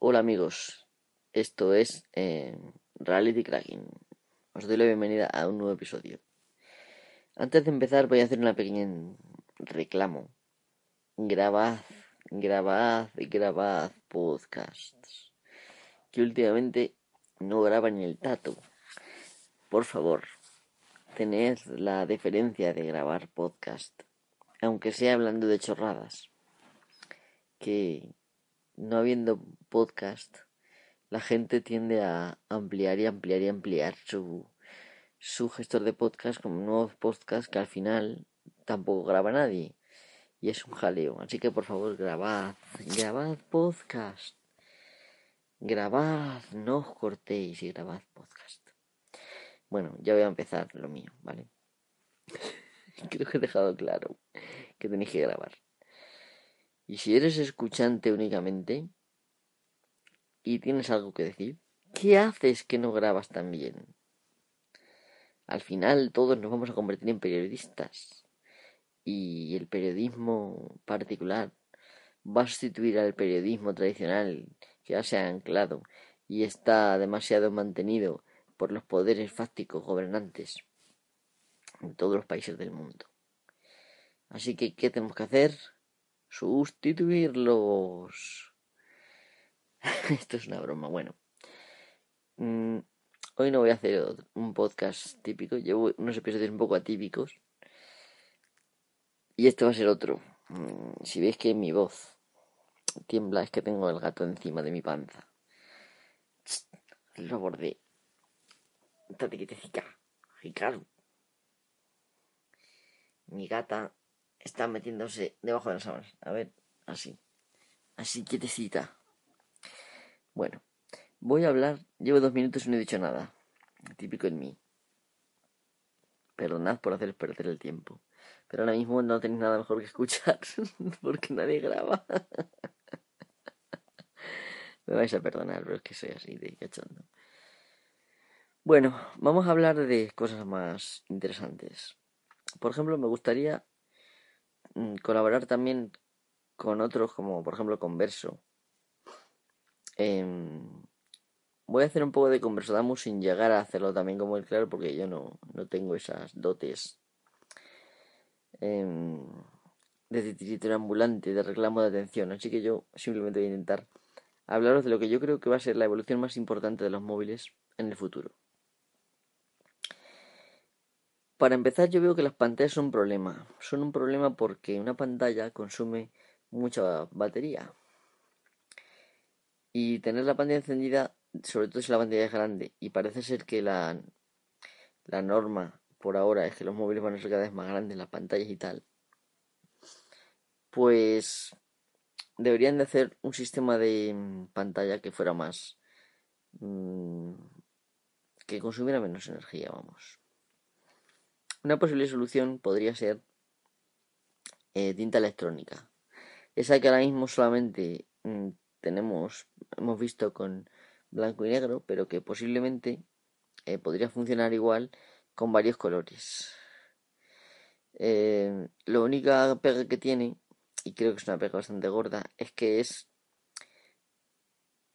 Hola amigos, esto es eh, Reality Cracking. Os doy la bienvenida a un nuevo episodio. Antes de empezar voy a hacer una pequeña reclamo. Grabad, grabad, grabad podcasts. Que últimamente no graba ni el tato. Por favor, tened la deferencia de grabar podcast. Aunque sea hablando de chorradas. Que no habiendo podcast, la gente tiende a ampliar y ampliar y ampliar su, su gestor de podcast con nuevos podcasts que al final tampoco graba nadie. Y es un jaleo. Así que por favor grabad, grabad podcast. Grabad, no os cortéis y grabad podcast. Bueno, ya voy a empezar lo mío, ¿vale? Creo que he dejado claro que tenéis que grabar. Y si eres escuchante únicamente y tienes algo que decir, ¿qué haces que no grabas tan bien? Al final todos nos vamos a convertir en periodistas y el periodismo particular va a sustituir al periodismo tradicional que ya se ha anclado y está demasiado mantenido por los poderes fácticos gobernantes en todos los países del mundo. Así que, ¿qué tenemos que hacer? sustituirlos. Esto es una broma. Bueno, mm, hoy no voy a hacer un podcast típico. Llevo unos episodios un poco atípicos. Y este va a ser otro. Mm, si veis que mi voz tiembla, es que tengo el gato encima de mi panza. Lo bordé. Estate quietecica. Mi gata está metiéndose debajo de las sábanas. A ver, así. Así quietecita. Bueno, voy a hablar. Llevo dos minutos y no he dicho nada. Típico en mí. Perdonad por hacer perder el tiempo. Pero ahora mismo no tenéis nada mejor que escuchar. porque nadie graba. Me vais a perdonar, pero es que soy así de cachondo. Bueno, vamos a hablar de cosas más interesantes. Por ejemplo, me gustaría Mm, colaborar también con otros, como por ejemplo Converso. Em, voy a hacer un poco de Converso Damus sin llegar a hacerlo también como el claro, porque yo no, no tengo esas dotes em, de titiritero ambulante, de reclamo de atención. Así que yo simplemente voy a intentar hablaros de lo que yo creo que va a ser la evolución más importante de los móviles en el futuro. Para empezar, yo veo que las pantallas son un problema. Son un problema porque una pantalla consume mucha batería. Y tener la pantalla encendida, sobre todo si la pantalla es grande, y parece ser que la, la norma por ahora es que los móviles van a ser cada vez más grandes, las pantallas y tal, pues deberían de hacer un sistema de mm, pantalla que fuera más... Mm, que consumiera menos energía, vamos. Una posible solución podría ser eh, tinta electrónica. Esa que ahora mismo solamente mm, tenemos, hemos visto con blanco y negro, pero que posiblemente eh, podría funcionar igual con varios colores. Eh, la única pega que tiene, y creo que es una pega bastante gorda, es que es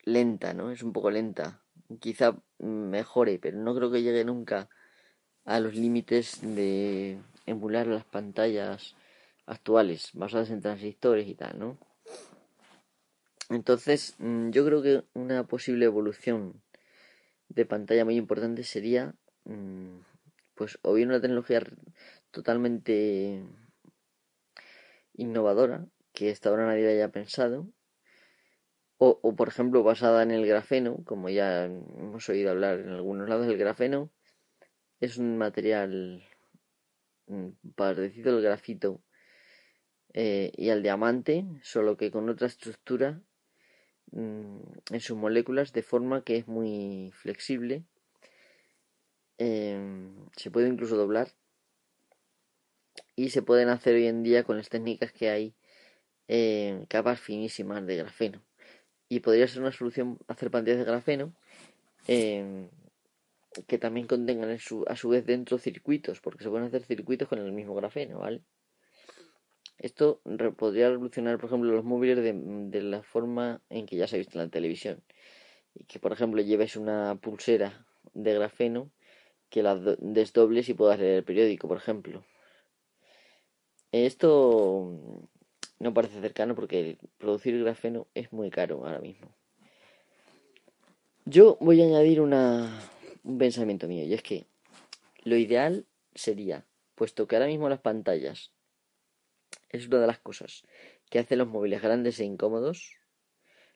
lenta, ¿no? Es un poco lenta. Quizá mejore, pero no creo que llegue nunca a los límites de emular las pantallas actuales basadas en transistores y tal, ¿no? Entonces, mm, yo creo que una posible evolución de pantalla muy importante sería, mm, pues, o bien una tecnología totalmente innovadora, que hasta ahora nadie haya pensado, o, o por ejemplo basada en el grafeno, como ya hemos oído hablar en algunos lados, el grafeno es un material mm, parecido al grafito eh, y al diamante, solo que con otra estructura en sus moléculas de forma que es muy flexible. Em, se puede incluso doblar y se pueden hacer hoy en día con las técnicas que hay eh, capas finísimas de grafeno. Y podría ser una solución hacer pantallas de grafeno em, que también contengan a su vez dentro circuitos, porque se pueden hacer circuitos con el mismo grafeno, ¿vale? Esto podría revolucionar, por ejemplo, los móviles de, la forma en que ya se ha visto en la televisión. Y que, por ejemplo, lleves una pulsera de grafeno que la desdobles y puedas leer el periódico, por ejemplo. Esto no parece cercano porque producir grafeno es muy caro ahora mismo. Yo voy a añadir una, un pensamiento mío, y es que lo ideal sería, puesto que ahora mismo las pantallas es una de las cosas que hacen los móviles grandes e incómodos,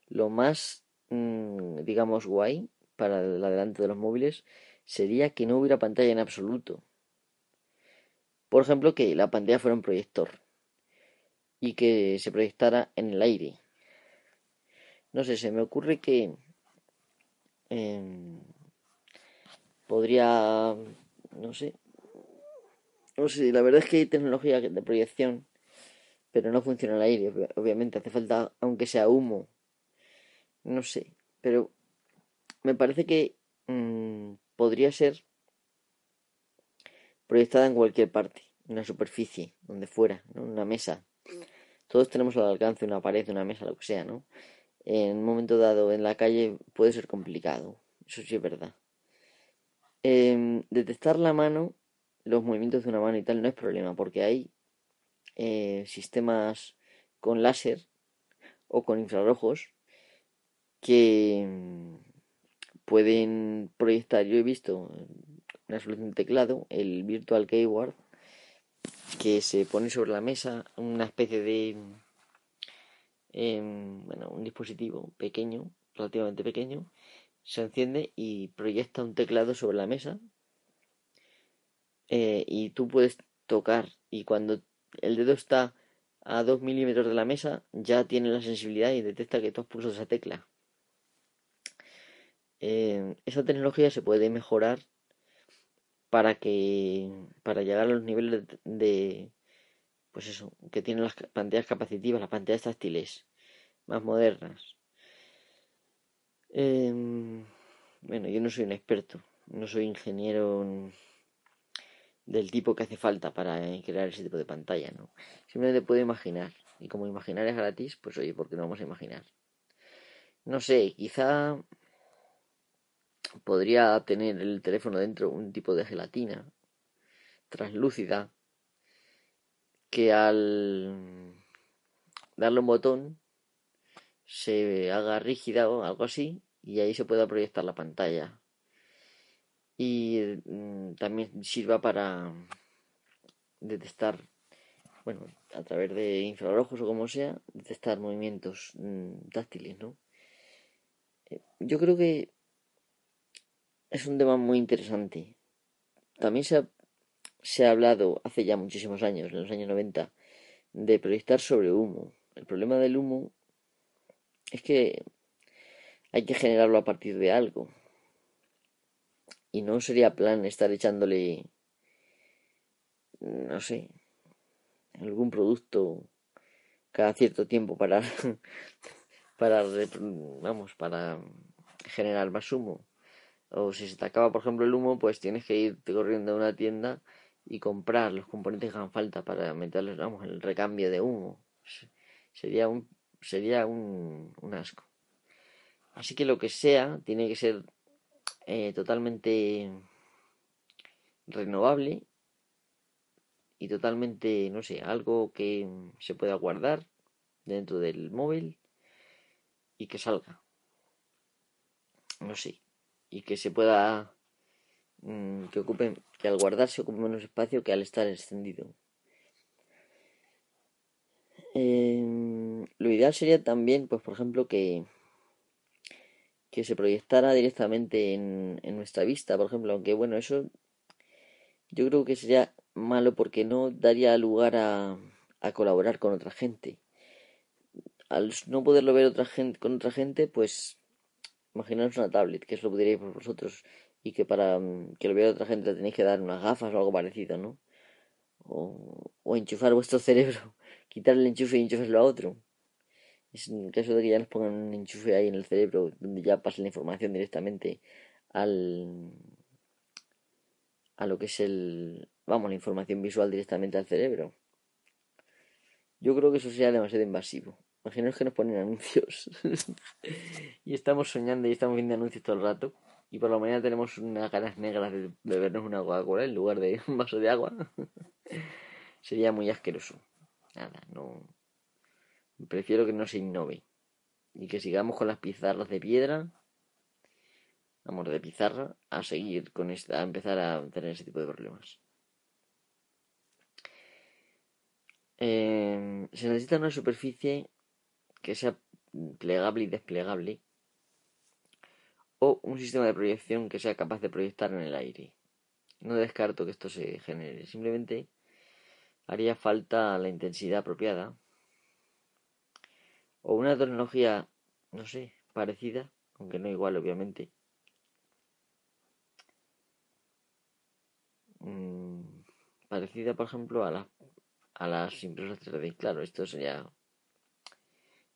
lo más, mm, digamos, guay para el adelante de los móviles sería que no hubiera pantalla en absoluto. Por ejemplo, que la pantalla fuera un proyector y que se proyectara en el aire. No sé, se me ocurre que em, podría, no sé, no sé, la verdad es que hay tecnología de proyección, pero no funciona el aire, obviamente hace falta, aunque sea humo, no sé, pero me parece que mm, podría ser proyectada en cualquier parte, en una superficie, donde fuera, ¿no? una mesa. Todos tenemos al alcance una pared, una mesa, lo que sea, ¿no? En un momento dado en la calle puede ser complicado, eso sí es verdad. Em, detectar la mano, los movimientos de una mano y tal, no es problema, porque hay eh, sistemas con láser o con infrarrojos que mm, pueden proyectar. Yo he visto una solución de teclado, el Virtual Keyboard, que se pone sobre la mesa una especie de em, bueno, un dispositivo pequeño, relativamente pequeño, se enciende y proyecta un teclado sobre la mesa eh, y tú puedes tocar y cuando el dedo está a 2 milímetros de la mesa ya tiene la sensibilidad y detecta que tú has pulsado esa tecla. Eh, esa tecnología se puede mejorar para que para llegar a los niveles de, pues eso que tienen las pantallas capacitivas las pantallas táctiles más modernas Em, bueno, yo no soy un experto, no soy ingeniero del tipo que hace falta para crear ese tipo de pantalla, ¿no? Simplemente puedo imaginar. Y como imaginar es gratis, pues oye, ¿por qué no vamos a imaginar? No sé, quizá podría tener el teléfono dentro un tipo de gelatina translúcida que al darle un botón se haga rígida o algo así y ahí se pueda proyectar la pantalla. Y mm, también sirva para detectar, bueno, a través de infrarrojos o como sea, detectar movimientos mm, táctiles, ¿no? Eh, yo creo que es un tema muy interesante. También se ha, se ha hablado hace ya muchísimos años, en los años 90, de proyectar sobre humo. El problema del humo es que hay que generarlo a partir de algo. Y no sería plan estar echándole, no sé, algún producto cada cierto tiempo para, para, vamos, para generar más humo. O si se te acaba, por ejemplo, el humo, pues tienes que ir corriendo a una tienda y comprar los componentes que hagan falta para meterlos, vamos, el recambio de humo. Sería un sería un, asco. Así que lo que sea tiene que ser eh, totalmente renovable y totalmente, no sé, algo que se pueda guardar dentro del móvil y que salga. No sé. Y que se pueda, mm, que ocupe, que al guardarse ocupe menos espacio que al estar extendido. Em, lo ideal sería también, pues por ejemplo, que, que se proyectara directamente en, nuestra vista, por ejemplo, aunque bueno, eso yo creo que sería malo porque no daría lugar a, a colaborar con otra gente. Al no poderlo ver otra gente, con otra gente, pues imaginaos una tablet, que eso lo pudierais por vosotros, y que para mm, que lo vea otra gente le tenéis que dar unas gafas o algo parecido, ¿no? O, o enchufar vuestro cerebro quitarle el enchufe y enchufeslo a otro. En caso de que ya nos pongan un enchufe ahí en el cerebro donde ya pase la información directamente al a lo que es el vamos la información visual directamente al cerebro Yo creo que eso sería demasiado invasivo. Imaginaos que nos ponen anuncios y estamos soñando y estamos viendo anuncios todo el rato y por la mañana tenemos unas ganas negras de bebernos una Coca-Cola en lugar de un vaso de agua. sería muy asqueroso. Nada, no. Prefiero que no se innove y que sigamos con las pizarras de piedra amor de pizarra a seguir con esta, a empezar a tener ese tipo de problemas. Em, se necesita una superficie que sea plegable y desplegable o un sistema de proyección que sea capaz de proyectar en el aire. No descarto que esto se genere, simplemente haría falta la intensidad apropiada o una tecnología, no sé, parecida, aunque no igual obviamente, Mm, parecida, por ejemplo, a, la, a las impresoras 3D. Claro, esto sería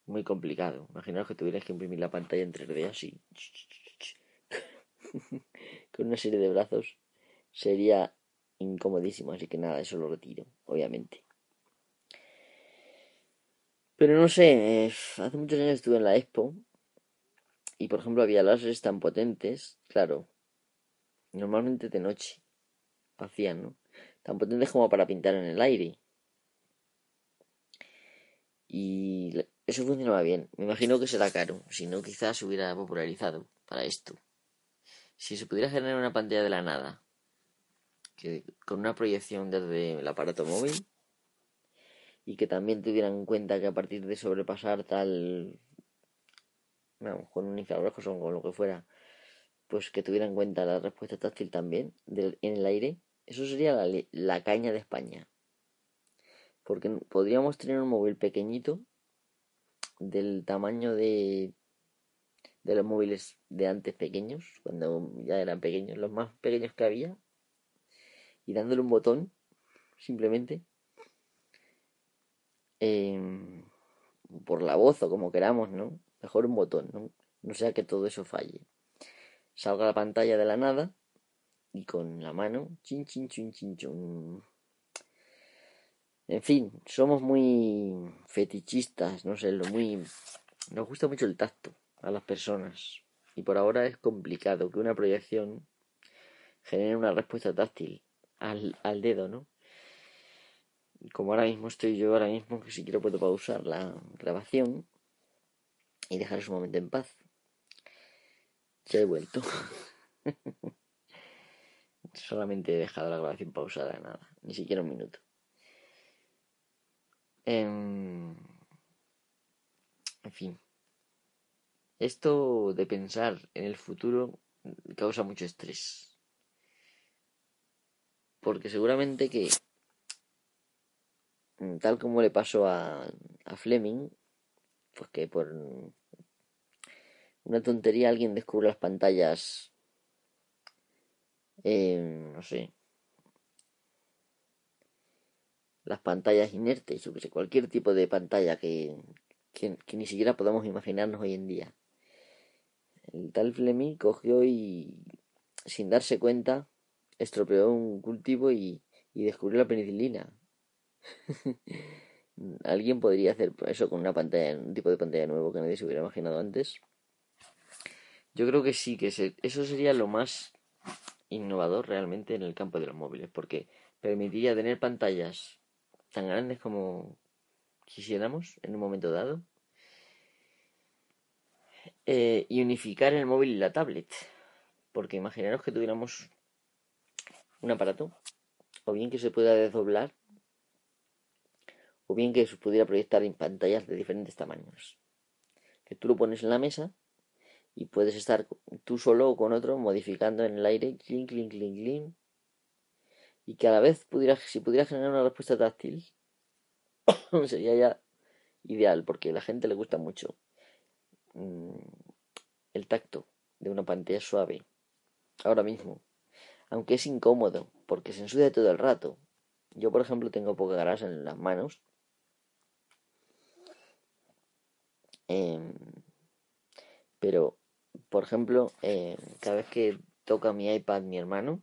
muy complicado. Imaginaos que tuvierais que imprimir la pantalla en 3D así. Con una serie de brazos. Sería incomodísimo, así que nada, eso lo retiro, obviamente. Pero no sé, hace muchos años estuve en la Expo y por ejemplo había láseres tan potentes, claro, normalmente de noche hacían, ¿no? Tan potentes como para pintar en el aire. Y eso funcionaba bien. Me imagino que será caro, si no quizás se hubiera popularizado para esto. Si se pudiera generar una pantalla de la nada, con una proyección desde el aparato móvil, y que también tuvieran en cuenta que a partir de sobrepasar tal, bueno, con un infrarrojo o con lo que fuera, pues que tuvieran en cuenta la respuesta táctil también en el aire, eso sería la, caña de España. Porque podríamos tener un móvil pequeñito del tamaño de, de los móviles de antes pequeños, cuando ya eran pequeños, los más pequeños que había, y dándole un botón, simplemente, em, por la voz o como queramos, ¿no? Mejor un botón, ¿no? No sea que todo eso falle. Salga la pantalla de la nada y con la mano, chin, chin, chin, chin, chin. En fin, somos muy fetichistas, no sé, lo muy... Nos gusta mucho el tacto a las personas y por ahora es complicado que una proyección genere una respuesta táctil al, al dedo, ¿no? Como ahora mismo estoy yo, ahora mismo que si quiero puedo pausar la grabación y dejar un momento en paz. Ya he vuelto. Solamente he dejado la grabación pausada, nada, ni siquiera un minuto. En, en fin. Esto de pensar en el futuro causa mucho estrés. Porque seguramente que, tal como le pasó a, a Fleming, pues que por una tontería alguien descubre las pantallas eh, no sé, las pantallas inertes, yo que sé, cualquier tipo de pantalla que, que, ni siquiera podamos imaginarnos hoy en día. El tal Fleming cogió y, sin darse cuenta, estropeó un cultivo y, y descubrió la penicilina. ¿Alguien podría hacer eso con una pantalla, un tipo de pantalla nuevo que nadie se hubiera imaginado antes? Yo creo que sí, que eso sería lo más innovador realmente en el campo de los móviles, porque permitiría tener pantallas tan grandes como quisiéramos en un momento dado eh, y unificar el móvil y la tablet, porque imaginaros que tuviéramos un aparato, o bien que se pueda desdoblar, o bien que se pudiera proyectar en pantallas de diferentes tamaños, que tú lo pones en la mesa y puedes estar tú solo o con otro modificando en el aire, clink, clink, clink, clink. Y que a la vez pudiera, si pudiera generar una respuesta táctil, sería ya ideal, porque a la gente le gusta mucho mm, el tacto de una pantalla suave. Ahora mismo. Aunque es incómodo, porque se ensucia todo el rato. Yo, por ejemplo, tengo poca grasa en las manos. Em, pero por ejemplo, eh, cada vez que toca mi iPad mi hermano,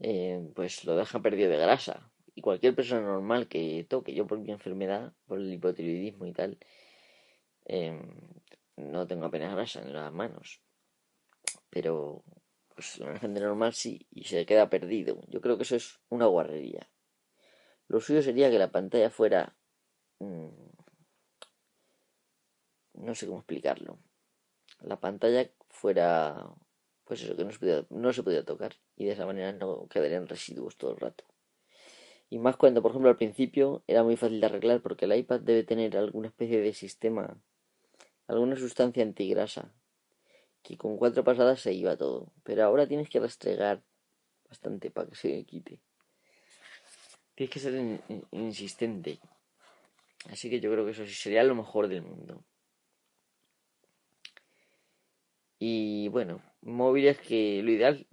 eh, pues lo deja perdido de grasa. y cualquier persona normal que toque, yo por mi enfermedad, por el hipotiroidismo y tal, em, no tengo apenas grasa en las manos. Pero pues la gente normal sí, y se queda perdido. Yo creo que eso es una guarrería. Lo suyo sería que la pantalla fuera... Mm, no sé cómo explicarlo. La pantalla fuera... Pues eso, que no se, podía, no se podía tocar. Y de esa manera no quedarían residuos todo el rato. Y más cuando, por ejemplo, al principio era muy fácil de arreglar porque el iPad debe tener alguna especie de sistema, alguna sustancia antigrasa, que con cuatro pasadas se iba todo. Pero ahora tienes que restregar bastante para que se quite. Tienes que ser insistente. Así que yo creo que eso sí sería lo mejor del mundo. Y bueno, móviles que lo ideal,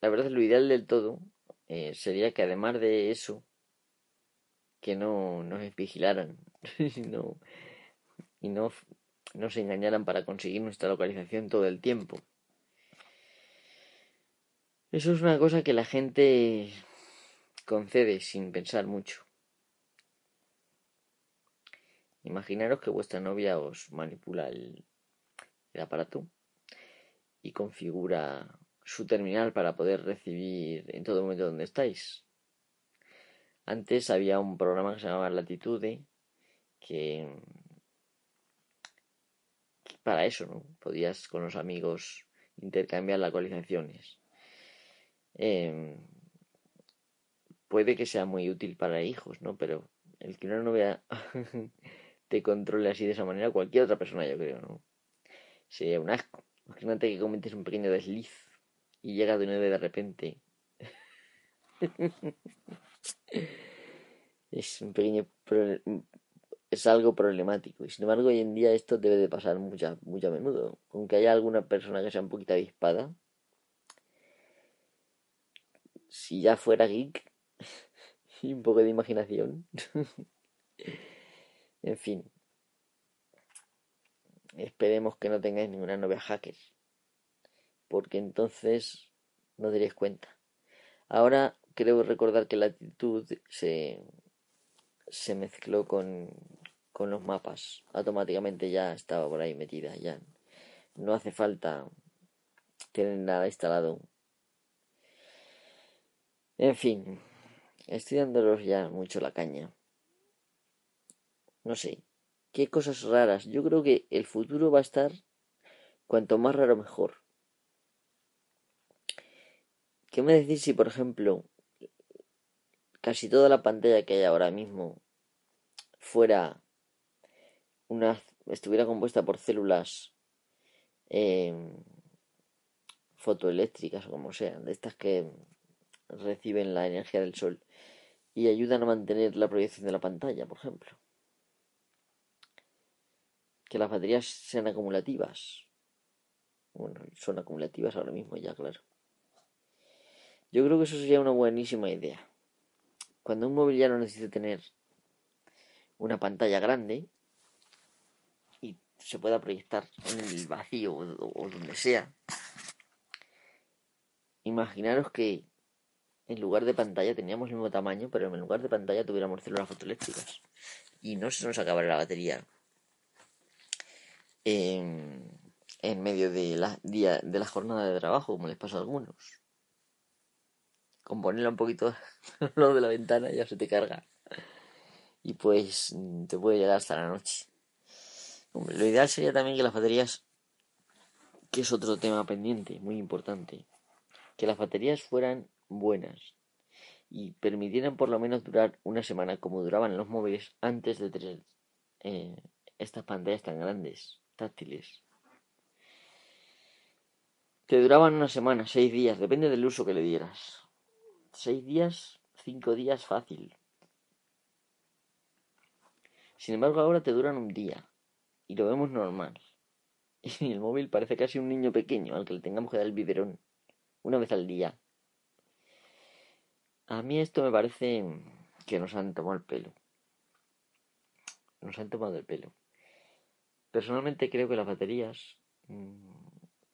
la verdad, lo ideal del todo eh, sería que además de eso, que no nos vigilaran y no, y no nos engañaran para conseguir nuestra localización todo el tiempo. Eso es una cosa que la gente concede sin pensar mucho. Imaginaros que vuestra novia os manipula el, el aparato y configura su terminal para poder recibir en todo momento donde estáis. Antes había un programa que se llamaba Latitude que, para eso, ¿no? Podías con los amigos intercambiar las localizaciones. Em, puede que sea muy útil para hijos, ¿no? Pero el que una novia te controle así de esa manera, cualquier otra persona, yo creo, ¿no? Sería un asco. Imagínate que cometes un pequeño desliz y llega de nuevo de repente. es un pequeño es algo problemático. Y sin embargo hoy en día esto debe de pasar mucho, a menudo. Aunque haya alguna persona que sea un poquito avispada si ya fuera geek y un poco de imaginación. En fin esperemos que no tengáis ninguna novia hacker porque entonces no daréis cuenta ahora creo recordar que la actitud se se mezcló con, con los mapas. Automáticamente ya estaba por ahí metida, ya no hace falta tener nada instalado. En fin, estoy dándolos ya mucho la caña. No sé, qué cosas raras. Yo creo que el futuro va a estar cuanto más raro mejor. ¿Qué me decís si, por ejemplo, casi toda la pantalla que hay ahora mismo fuera una estuviera compuesta por células em, fotoeléctricas o como sean, de estas que reciben la energía del sol y ayudan a mantener la proyección de la pantalla, por ejemplo. Que las baterías sean acumulativas. Bueno, son acumulativas ahora mismo ya, claro. Yo creo que eso sería una buenísima idea. Cuando un móvil ya no necesita tener una pantalla grande y se pueda proyectar en el vacío o, donde sea, imaginaros que en lugar de pantalla teníamos el mismo tamaño, pero en lugar de pantalla tuviéramos células fotoeléctricas y no se nos acabara la batería en, medio de la, día, de la jornada de trabajo, como les pasa a algunos con ponerla un poquito al lado de la ventana ya se te carga. Y pues te puede llegar hasta la noche. lo ideal sería también que las baterías, que es otro tema pendiente, muy importante, que las baterías fueran buenas y permitieran por lo menos durar una semana como duraban los móviles antes de tener eh, estas pantallas tan grandes, táctiles. Te duraban una semana, seis días, depende del uso que le dieras seis días, cinco días fácil. Sin embargo, ahora te duran un día y lo vemos normal. Y el móvil parece casi un niño pequeño al que le tengamos que dar el biberón una vez al día. A mí esto me parece que nos han tomado el pelo. Nos han tomado el pelo. Personalmente creo que las baterías, mm,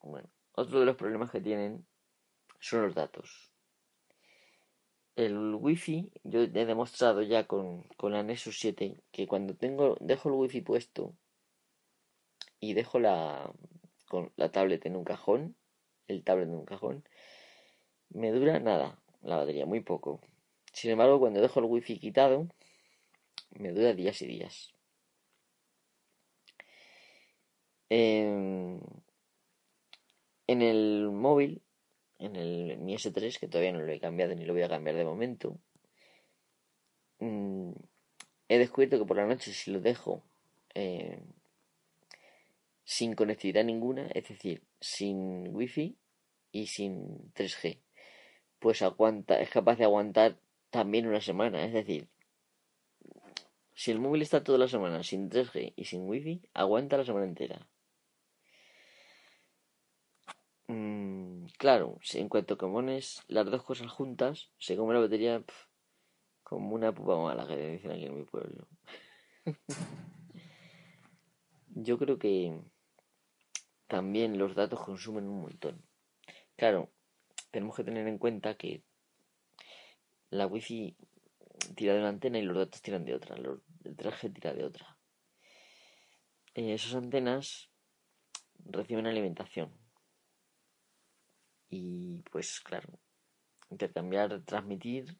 bueno, otro de los problemas que tienen son los datos el wifi, yo he demostrado ya con, con la Nexus 7 que cuando tengo, dejo el wifi puesto y dejo la, con la tablet en un cajón, el tablet en un cajón, me dura nada la batería, muy poco. Sin embargo, cuando dejo el wifi quitado, me dura días y días. En, en el móvil, en el Mi S3, que todavía no lo he cambiado ni lo voy a cambiar de momento, mm, he descubierto que por la noche si lo dejo eh, sin conectividad ninguna, es decir, sin wifi y sin 3G, pues aguanta, es capaz de aguantar también una semana, es decir, si el móvil está toda la semana sin 3G y sin wifi, aguanta la semana entera. Mm, claro, en cuanto que pones las dos cosas juntas, se come la batería como una pupa mala que dicen aquí en mi pueblo. Yo creo que también los datos consumen un montón. Claro, tenemos que tener en cuenta que la wifi tira de una antena y los datos tiran de otra, el traje tira de otra. Eh, esas antenas reciben alimentación. Y pues claro, intercambiar, transmitir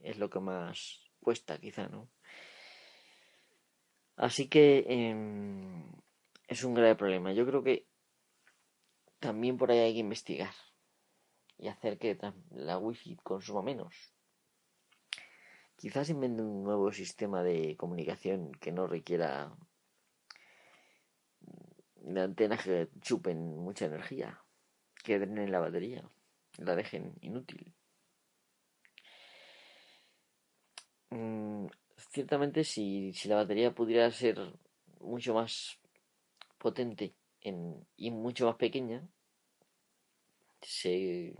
es lo que más cuesta quizá, ¿no? Así que em, es un grave problema. Yo creo que también por ahí hay que investigar y hacer que la wifi consuma menos. Quizás invente un nuevo sistema de comunicación que no requiera de antenas que chupen mucha energía, que drenen la batería, la dejen inútil. Mm, ciertamente si, si la batería pudiera ser mucho más potente en, y mucho más pequeña, se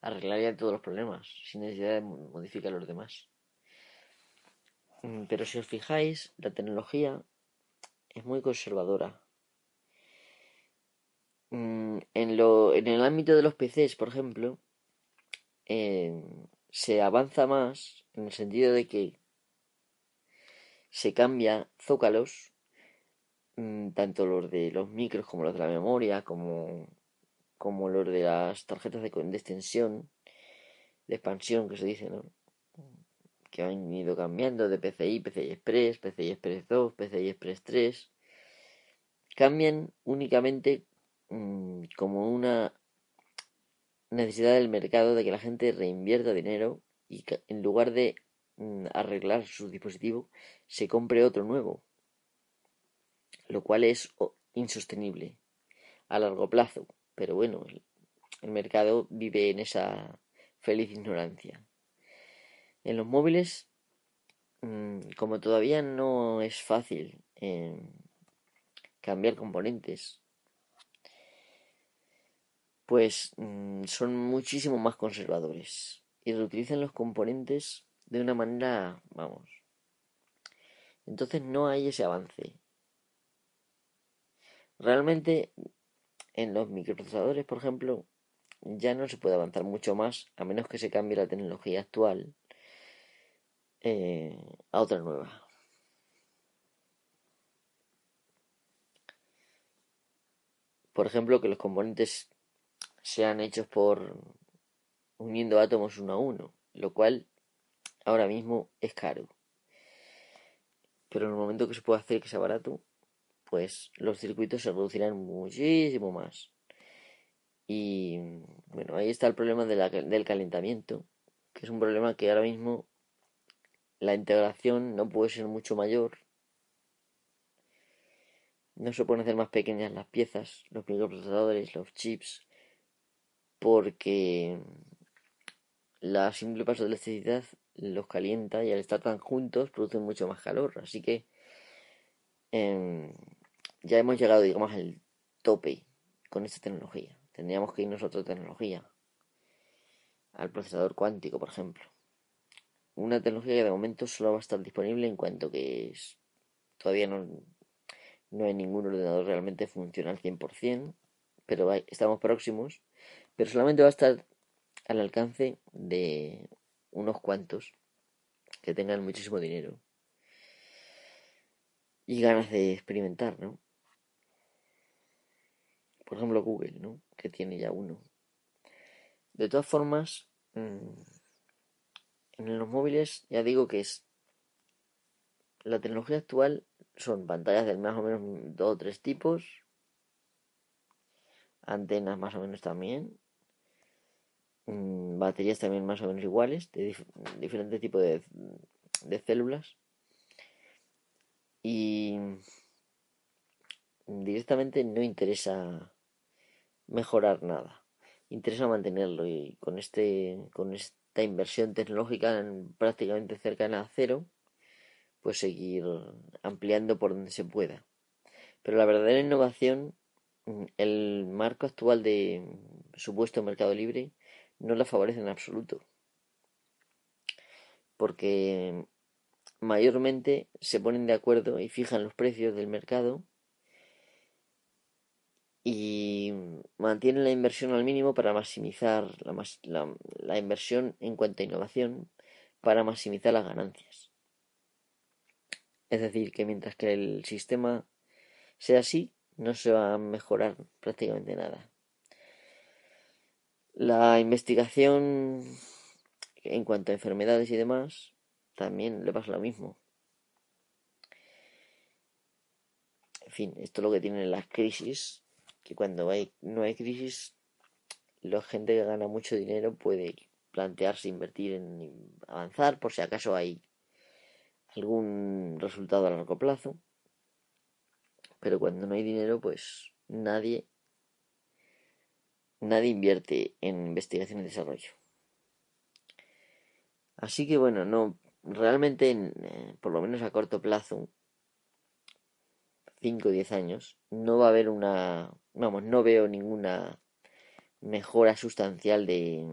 arreglaría todos los problemas sin necesidad de modificar los demás. Mm, pero si os fijáis, la tecnología es muy conservadora. Mm, en, lo, en el ámbito de los PCs, por ejemplo, eh, se avanza más en el sentido de que se cambia zócalos Mm, tanto los de los micros como los de la memoria, como, como los de las tarjetas de, extensión, de expansión que se dice, ¿no? Que han ido cambiando de PCI, PCI Express, PCI Express 2, PCI Express 3. Cambian únicamente como una necesidad del mercado de que la gente reinvierta dinero y en lugar de mm, arreglar su dispositivo se compre otro nuevo lo cual es insostenible a largo plazo. Pero bueno, el, mercado vive en esa feliz ignorancia. En los móviles, mm, como todavía no es fácil eh, cambiar componentes, pues mm, son muchísimo más conservadores y reutilizan los componentes de una manera, vamos. Entonces no hay ese avance. Realmente en los microprocesadores, por ejemplo, ya no se puede avanzar mucho más a menos que se cambie la tecnología actual eh, a otra nueva. Por ejemplo, que los componentes sean hechos por uniendo átomos uno a uno, lo cual ahora mismo es caro. Pero en el momento que se pueda hacer que sea barato, pues los circuitos se reducirán muchísimo más. Y bueno, ahí está el problema del calentamiento, que es un problema que ahora mismo la integración no puede ser mucho mayor. No se pueden hacer más pequeñas las piezas, los microprocesadores, los chips, porque la simple paso de electricidad los calienta y al estar tan juntos producen mucho más calor. Así que em, ya hemos llegado, digamos, al tope con esta tecnología. Tendríamos que irnos a otra tecnología. Al procesador cuántico, por ejemplo. Una tecnología que de momento solo va a estar disponible en cuanto que es, todavía no, no hay ningún ordenador realmente funcional 100%, pero estamos próximos. Pero solamente va a estar al alcance de unos cuantos que tengan muchísimo dinero y ganas de experimentar, ¿no? Por ejemplo, Google, ¿no? Que tiene ya uno. De todas formas, mm, en los móviles ya digo que es la tecnología actual son pantallas de más o menos dos o tres tipos, antenas más o menos también, mm, baterías también más o menos iguales, de diferentes tipos de, de células. Y directamente no interesa mejorar nada. Interesa mantenerlo y con este con esta inversión tecnológica en prácticamente cercana a cero, pues seguir ampliando por donde se pueda. Pero la verdadera innovación, mm, el marco actual de supuesto mercado libre, no la favorece en absoluto. Porque mayormente se ponen de acuerdo y fijan los precios del mercado y mantienen la inversión al mínimo para maximizar la, la inversión en cuanto a innovación para maximizar las ganancias. Es decir, que mientras que el sistema sea así, no se va a mejorar prácticamente nada. La investigación en cuanto a enfermedades y demás, también le pasa lo mismo. En fin, esto es lo que tienen las crisis, que cuando hay, no hay crisis, la gente que gana mucho dinero puede plantearse invertir en avanzar por si acaso hay algún resultado a largo plazo. Pero cuando no hay dinero, pues nadie, nadie invierte en investigación y desarrollo. Así que bueno, no, realmente, eh, por lo menos a corto plazo, 5 o 10 años, no va a haber una, vamos, no veo ninguna mejora sustancial de,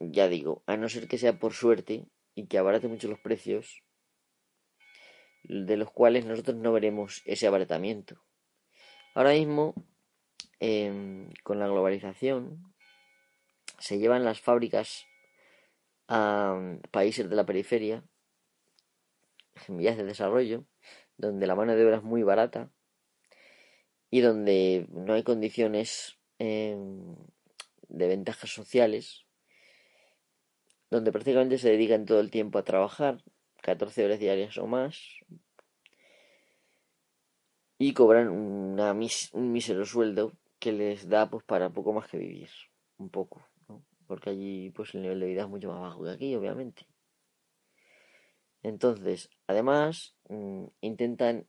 ya digo, a no ser que sea por suerte y que abarate mucho los precios, de los cuales nosotros no veremos ese abaratamiento. Ahora mismo, em, con la globalización, se llevan las fábricas a países de la periferia, vías de desarrollo, donde la mano de obra es muy barata y donde no hay condiciones em, de ventajas sociales donde prácticamente se dedican todo el tiempo a trabajar, 14 horas diarias o más, y cobran una un mísero sueldo que les da pues para poco más que vivir, un poco, ¿no? porque allí pues el nivel de vida es mucho más bajo que aquí, obviamente. Entonces, además, mm, intentan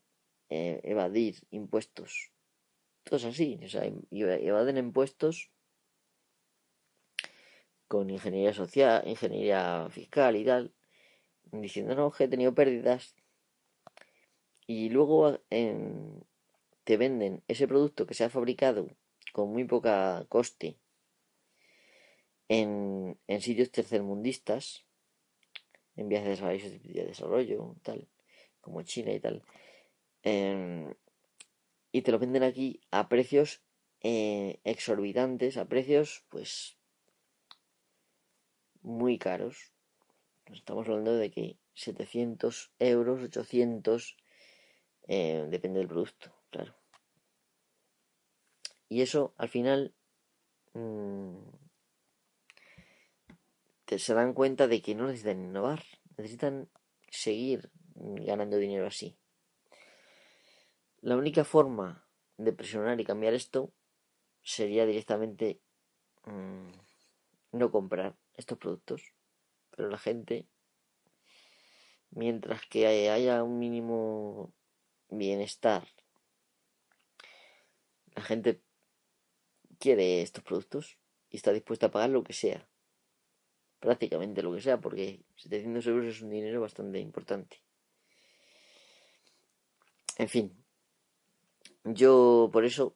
eh, evadir impuestos. Todos así, o sea, evaden impuestos con ingeniería social, ingeniería fiscal y tal, diciendo no, que he tenido pérdidas. Y luego te venden ese producto que se ha fabricado con muy poca coste en, en sitios tercermundistas, en vías de desarrollo, tal, como China y tal. Em, y te lo venden aquí a precios eh, exorbitantes, a precios pues muy caros. Estamos hablando de que 700 euros, 800, eh, depende del producto, claro. Y eso al final mm, se dan cuenta de que no necesitan innovar, necesitan seguir ganando dinero así. La única forma de presionar y cambiar esto sería directamente mm, no comprar estos productos. Pero la gente, mientras que haya un mínimo bienestar, la gente quiere estos productos y está dispuesta a pagar lo que sea. Prácticamente lo que sea, porque 700 euros es un dinero bastante importante. En fin, yo por eso,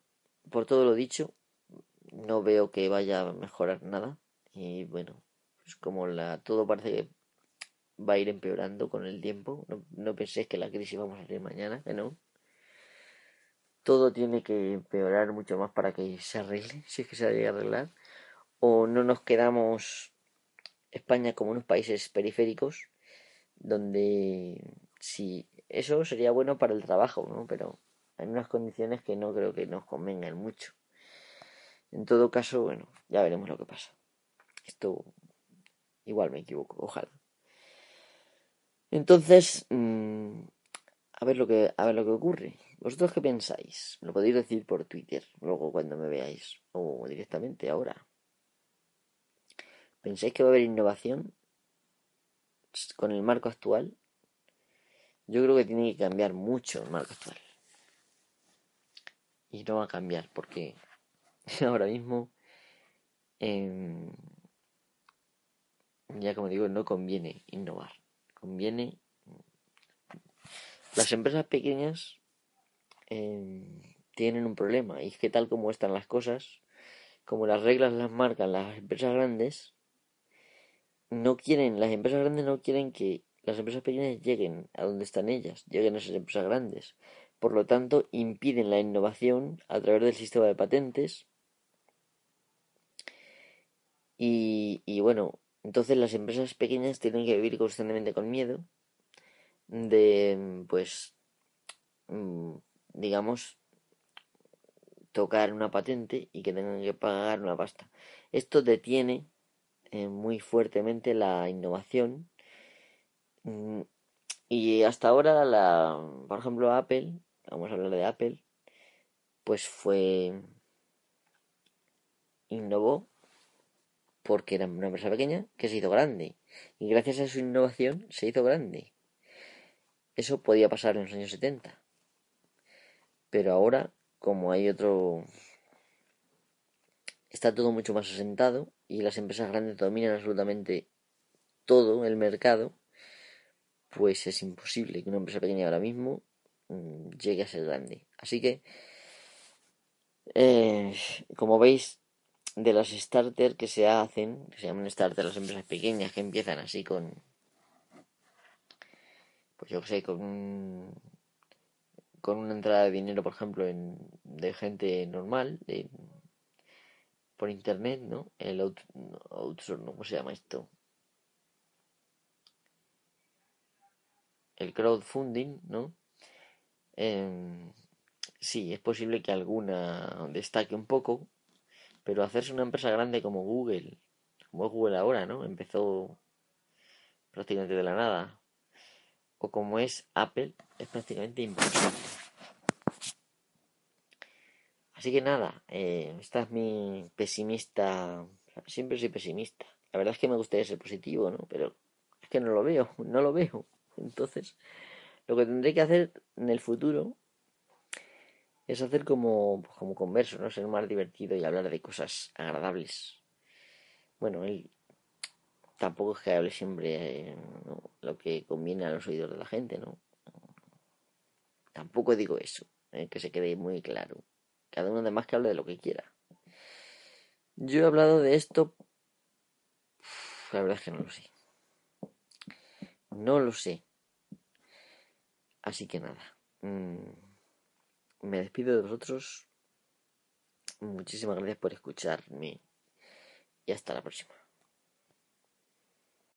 por todo lo dicho, no veo que vaya a mejorar nada. Y bueno, pues como la todo parece que va a ir empeorando con el tiempo. No, no penséis que la crisis vamos a salir mañana, que no. todo tiene que empeorar mucho más para que se arregle, si es que se llega a arreglar, o no nos quedamos España como unos países periféricos donde si eso sería bueno para el trabajo, ¿no? Pero en unas condiciones que no creo que nos convengan mucho. En todo caso, bueno, ya veremos lo que pasa. Esto igual me equivoco, ojalá. Entonces, mm, a ver lo que a ver lo que ocurre. ¿Vosotros qué pensáis? lo podéis decir por Twitter, luego cuando me veáis, o directamente ahora. ¿Pensáis que va a haber innovación con el marco actual? Yo creo que tiene que cambiar mucho el marco actual. Y no va a cambiar porque ahora mismo, em, ya como digo, no conviene innovar. Conviene... Las empresas pequeñas em, tienen un problema y es que tal como están las cosas, como las reglas las marcan las empresas grandes, no quieren, las empresas grandes no quieren que las empresas pequeñas lleguen a donde están ellas, lleguen a esas empresas grandes. Por lo tanto, impiden la innovación a través del sistema de patentes. Y bueno, entonces las empresas pequeñas tienen que vivir constantemente con miedo de, pues, mm, digamos, tocar una patente y que tengan que pagar una pasta. Esto detiene eh, muy fuertemente la innovación. Mm, y hasta ahora, la, por ejemplo, Apple, vamos a hablar de Apple, pues fue. innovó porque era una empresa pequeña que se hizo grande. Y gracias a su innovación se hizo grande. Eso podía pasar en los años 70. Pero ahora, como hay otro está todo mucho más asentado y las empresas grandes dominan absolutamente todo el mercado, pues es imposible que una empresa pequeña ahora mismo mm, llegue a ser grande. Así que, eh, como veis, de las starter que se hacen, que se llaman starter las empresas pequeñas que empiezan así con, pues yo que sé, con con una entrada de dinero, por ejemplo, en, de gente normal, de por internet, ¿no? El outsource, ¿cómo se llama esto? El crowdfunding, ¿no? Em, sí, es posible que alguna destaque un poco, pero hacerse una empresa grande como Google, como Google ahora, ¿no? Empezó prácticamente de la nada, o como es Apple, es prácticamente imposible. Así que nada, eh, esta es mi pesimista. Siempre soy pesimista. La verdad es que me gustaría ser positivo, ¿no? Pero es que no lo veo, no lo veo. Entonces, lo que tendré que hacer en el futuro es hacer como, pues, como converso, ¿no? Ser más divertido y hablar de cosas agradables. Bueno, él tampoco es que hable siempre eh, lo que conviene a los oídos de la gente, ¿no? Tampoco digo eso, eh, que se quede muy claro. Cada uno además que hable de lo que quiera. Yo he hablado de esto. La verdad es que no lo sé. No lo sé. Así que nada. Mm, me despido de vosotros. Muchísimas gracias por escucharme. Y hasta la próxima.